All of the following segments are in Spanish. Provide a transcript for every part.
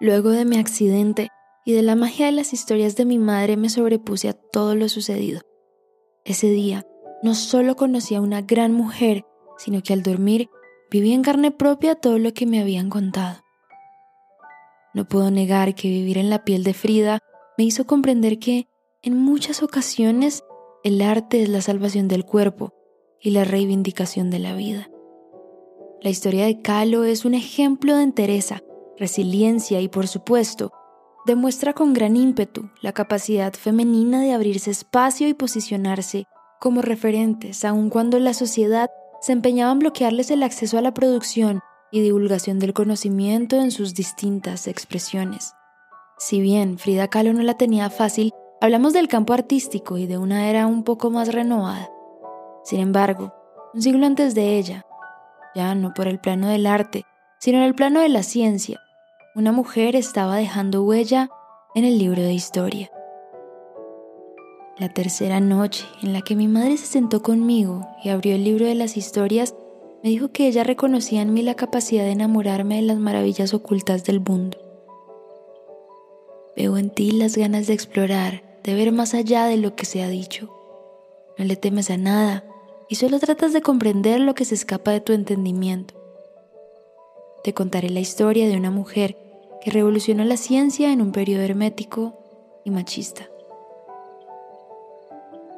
Luego de mi accidente y de la magia de las historias de mi madre me sobrepuse a todo lo sucedido. Ese día no solo conocí a una gran mujer, sino que al dormir viví en carne propia todo lo que me habían contado. No puedo negar que vivir en la piel de Frida me hizo comprender que, en muchas ocasiones, el arte es la salvación del cuerpo y la reivindicación de la vida. La historia de Calo es un ejemplo de entereza, resiliencia y, por supuesto, demuestra con gran ímpetu la capacidad femenina de abrirse espacio y posicionarse como referentes, aun cuando la sociedad se empeñaba en bloquearles el acceso a la producción y divulgación del conocimiento en sus distintas expresiones. Si bien Frida Kahlo no la tenía fácil, hablamos del campo artístico y de una era un poco más renovada. Sin embargo, un siglo antes de ella, ya no por el plano del arte, sino en el plano de la ciencia, una mujer estaba dejando huella en el libro de historia. La tercera noche en la que mi madre se sentó conmigo y abrió el libro de las historias, me dijo que ella reconocía en mí la capacidad de enamorarme de las maravillas ocultas del mundo. Veo en ti las ganas de explorar, de ver más allá de lo que se ha dicho. No le temes a nada y solo tratas de comprender lo que se escapa de tu entendimiento. Te contaré la historia de una mujer revolucionó la ciencia en un periodo hermético y machista.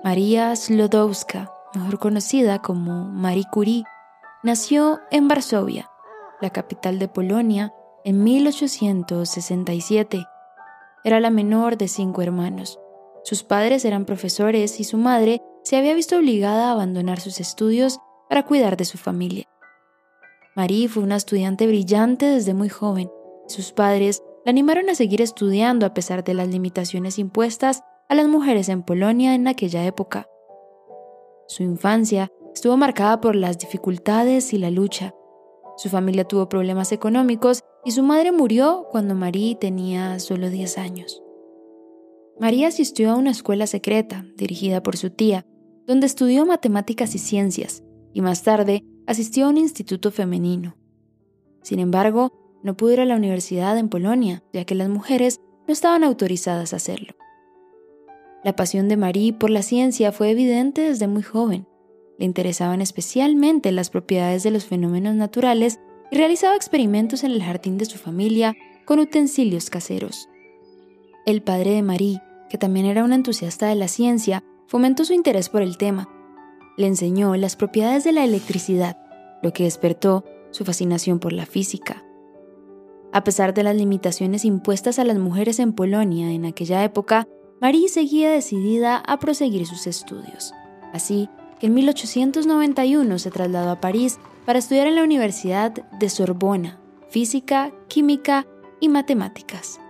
María Slodowska, mejor conocida como Marie Curie, nació en Varsovia, la capital de Polonia, en 1867. Era la menor de cinco hermanos. Sus padres eran profesores y su madre se había visto obligada a abandonar sus estudios para cuidar de su familia. Marie fue una estudiante brillante desde muy joven sus padres la animaron a seguir estudiando a pesar de las limitaciones impuestas a las mujeres en Polonia en aquella época. Su infancia estuvo marcada por las dificultades y la lucha. Su familia tuvo problemas económicos y su madre murió cuando Marie tenía solo 10 años. María asistió a una escuela secreta dirigida por su tía, donde estudió matemáticas y ciencias, y más tarde asistió a un instituto femenino. Sin embargo, no pudo ir a la universidad en Polonia, ya que las mujeres no estaban autorizadas a hacerlo. La pasión de Marie por la ciencia fue evidente desde muy joven. Le interesaban especialmente las propiedades de los fenómenos naturales y realizaba experimentos en el jardín de su familia con utensilios caseros. El padre de Marie, que también era un entusiasta de la ciencia, fomentó su interés por el tema. Le enseñó las propiedades de la electricidad, lo que despertó su fascinación por la física. A pesar de las limitaciones impuestas a las mujeres en Polonia en aquella época, Marie seguía decidida a proseguir sus estudios. Así que en 1891 se trasladó a París para estudiar en la Universidad de Sorbona, física, química y matemáticas.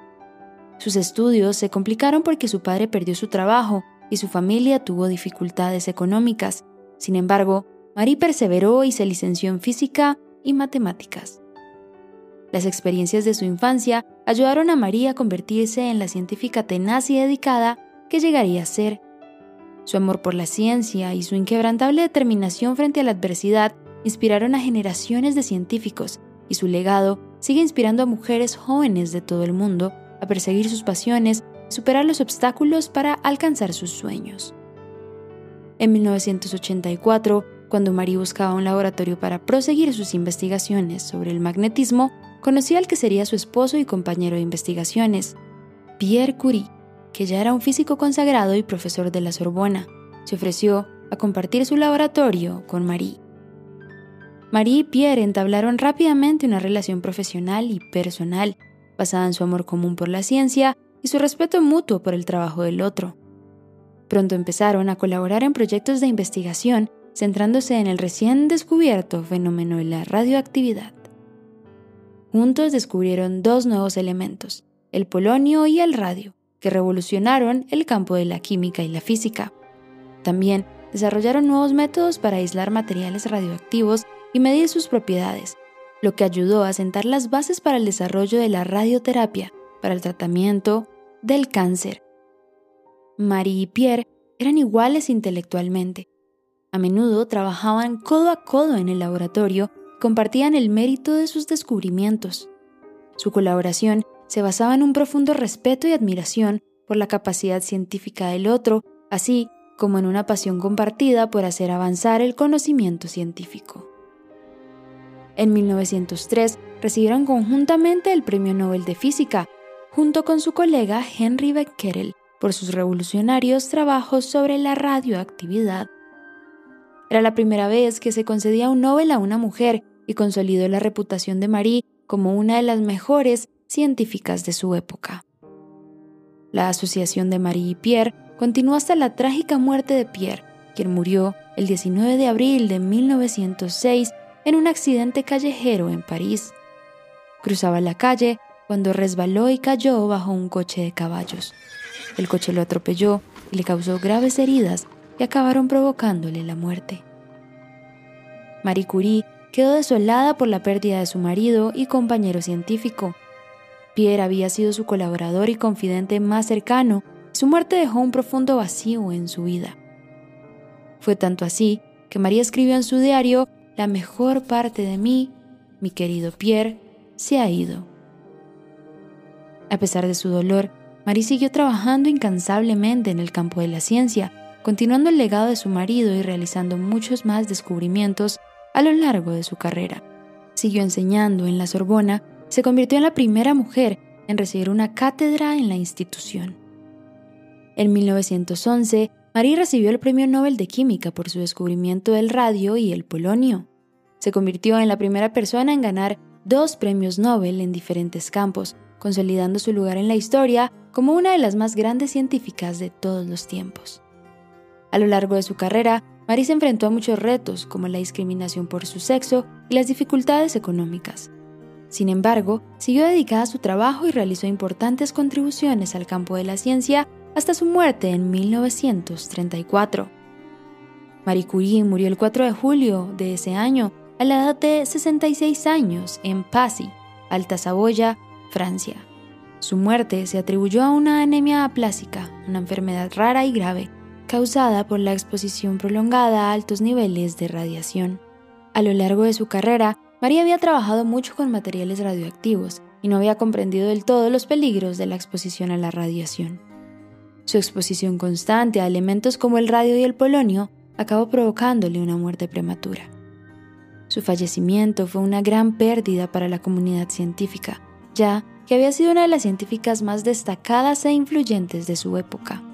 Sus estudios se complicaron porque su padre perdió su trabajo y su familia tuvo dificultades económicas. Sin embargo, Marie perseveró y se licenció en física y matemáticas. Las experiencias de su infancia ayudaron a María a convertirse en la científica tenaz y dedicada que llegaría a ser. Su amor por la ciencia y su inquebrantable determinación frente a la adversidad inspiraron a generaciones de científicos y su legado sigue inspirando a mujeres jóvenes de todo el mundo a perseguir sus pasiones y superar los obstáculos para alcanzar sus sueños. En 1984, cuando Marie buscaba un laboratorio para proseguir sus investigaciones sobre el magnetismo, conoció al que sería su esposo y compañero de investigaciones, Pierre Curie, que ya era un físico consagrado y profesor de la Sorbona. Se ofreció a compartir su laboratorio con Marie. Marie y Pierre entablaron rápidamente una relación profesional y personal, basada en su amor común por la ciencia y su respeto mutuo por el trabajo del otro. Pronto empezaron a colaborar en proyectos de investigación centrándose en el recién descubierto fenómeno de la radioactividad. Juntos descubrieron dos nuevos elementos, el polonio y el radio, que revolucionaron el campo de la química y la física. También desarrollaron nuevos métodos para aislar materiales radioactivos y medir sus propiedades, lo que ayudó a sentar las bases para el desarrollo de la radioterapia, para el tratamiento del cáncer. Marie y Pierre eran iguales intelectualmente. A menudo trabajaban codo a codo en el laboratorio compartían el mérito de sus descubrimientos. Su colaboración se basaba en un profundo respeto y admiración por la capacidad científica del otro, así como en una pasión compartida por hacer avanzar el conocimiento científico. En 1903 recibieron conjuntamente el Premio Nobel de Física, junto con su colega Henry Becquerel, por sus revolucionarios trabajos sobre la radioactividad. Era la primera vez que se concedía un Nobel a una mujer y consolidó la reputación de Marie como una de las mejores científicas de su época. La asociación de Marie y Pierre continuó hasta la trágica muerte de Pierre, quien murió el 19 de abril de 1906 en un accidente callejero en París. Cruzaba la calle cuando resbaló y cayó bajo un coche de caballos. El coche lo atropelló y le causó graves heridas que acabaron provocándole la muerte. Marie Curie quedó desolada por la pérdida de su marido y compañero científico, Pierre había sido su colaborador y confidente más cercano, y su muerte dejó un profundo vacío en su vida. Fue tanto así que María escribió en su diario, La mejor parte de mí, mi querido Pierre, se ha ido. A pesar de su dolor, Marie siguió trabajando incansablemente en el campo de la ciencia, continuando el legado de su marido y realizando muchos más descubrimientos a lo largo de su carrera. Siguió enseñando en la Sorbona se convirtió en la primera mujer en recibir una cátedra en la institución. En 1911, Marie recibió el Premio Nobel de Química por su descubrimiento del radio y el polonio. Se convirtió en la primera persona en ganar dos premios Nobel en diferentes campos, consolidando su lugar en la historia como una de las más grandes científicas de todos los tiempos. A lo largo de su carrera, Marie se enfrentó a muchos retos como la discriminación por su sexo y las dificultades económicas. Sin embargo, siguió dedicada a su trabajo y realizó importantes contribuciones al campo de la ciencia hasta su muerte en 1934. Marie Curie murió el 4 de julio de ese año a la edad de 66 años en Passy, Alta Saboya, Francia. Su muerte se atribuyó a una anemia aplásica, una enfermedad rara y grave, causada por la exposición prolongada a altos niveles de radiación. A lo largo de su carrera, María había trabajado mucho con materiales radioactivos y no había comprendido del todo los peligros de la exposición a la radiación. Su exposición constante a elementos como el radio y el polonio acabó provocándole una muerte prematura. Su fallecimiento fue una gran pérdida para la comunidad científica, ya que había sido una de las científicas más destacadas e influyentes de su época.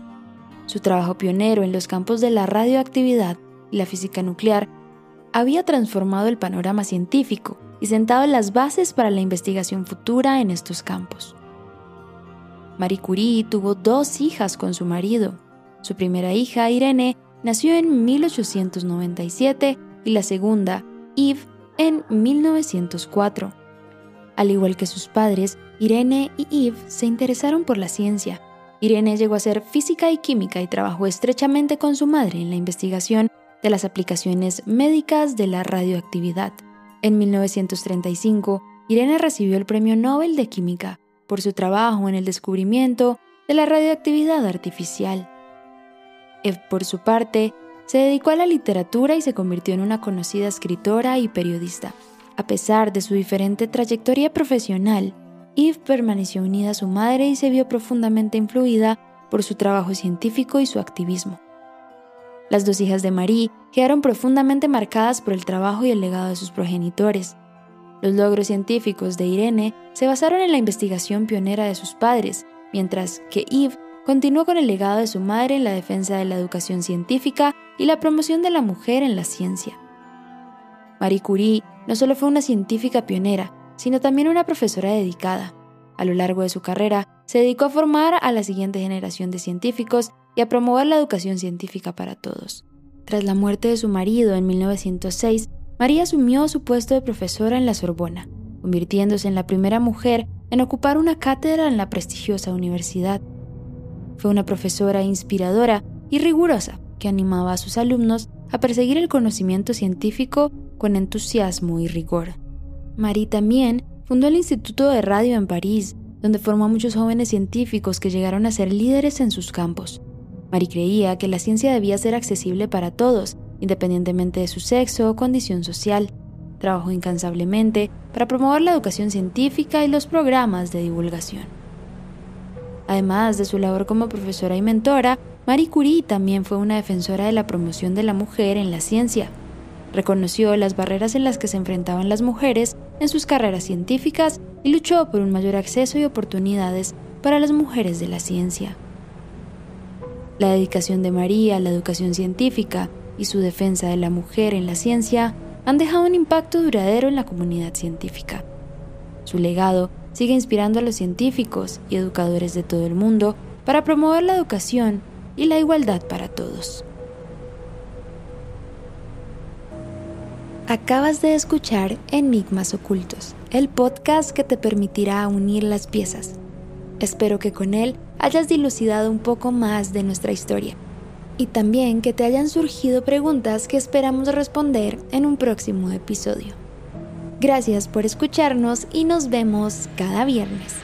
Su trabajo pionero en los campos de la radioactividad y la física nuclear había transformado el panorama científico y sentado las bases para la investigación futura en estos campos. Marie Curie tuvo dos hijas con su marido. Su primera hija, Irene, nació en 1897 y la segunda, Yves, en 1904. Al igual que sus padres, Irene y Yves se interesaron por la ciencia. Irene llegó a ser física y química y trabajó estrechamente con su madre en la investigación de las aplicaciones médicas de la radioactividad. En 1935, Irene recibió el Premio Nobel de Química por su trabajo en el descubrimiento de la radioactividad artificial. Eve, por su parte, se dedicó a la literatura y se convirtió en una conocida escritora y periodista. A pesar de su diferente trayectoria profesional, Eve permaneció unida a su madre y se vio profundamente influida por su trabajo científico y su activismo. Las dos hijas de Marie quedaron profundamente marcadas por el trabajo y el legado de sus progenitores. Los logros científicos de Irene se basaron en la investigación pionera de sus padres, mientras que Eve continuó con el legado de su madre en la defensa de la educación científica y la promoción de la mujer en la ciencia. Marie Curie no solo fue una científica pionera, sino también una profesora dedicada. A lo largo de su carrera, se dedicó a formar a la siguiente generación de científicos y a promover la educación científica para todos. Tras la muerte de su marido en 1906, María asumió su puesto de profesora en la Sorbona, convirtiéndose en la primera mujer en ocupar una cátedra en la prestigiosa universidad. Fue una profesora inspiradora y rigurosa que animaba a sus alumnos a perseguir el conocimiento científico con entusiasmo y rigor. Marie también fundó el Instituto de Radio en París, donde formó a muchos jóvenes científicos que llegaron a ser líderes en sus campos. Marie creía que la ciencia debía ser accesible para todos, independientemente de su sexo o condición social. Trabajó incansablemente para promover la educación científica y los programas de divulgación. Además de su labor como profesora y mentora, Marie Curie también fue una defensora de la promoción de la mujer en la ciencia. Reconoció las barreras en las que se enfrentaban las mujeres en sus carreras científicas y luchó por un mayor acceso y oportunidades para las mujeres de la ciencia. La dedicación de María a la educación científica y su defensa de la mujer en la ciencia han dejado un impacto duradero en la comunidad científica. Su legado sigue inspirando a los científicos y educadores de todo el mundo para promover la educación y la igualdad para todos. Acabas de escuchar Enigmas Ocultos, el podcast que te permitirá unir las piezas. Espero que con él hayas dilucidado un poco más de nuestra historia y también que te hayan surgido preguntas que esperamos responder en un próximo episodio. Gracias por escucharnos y nos vemos cada viernes.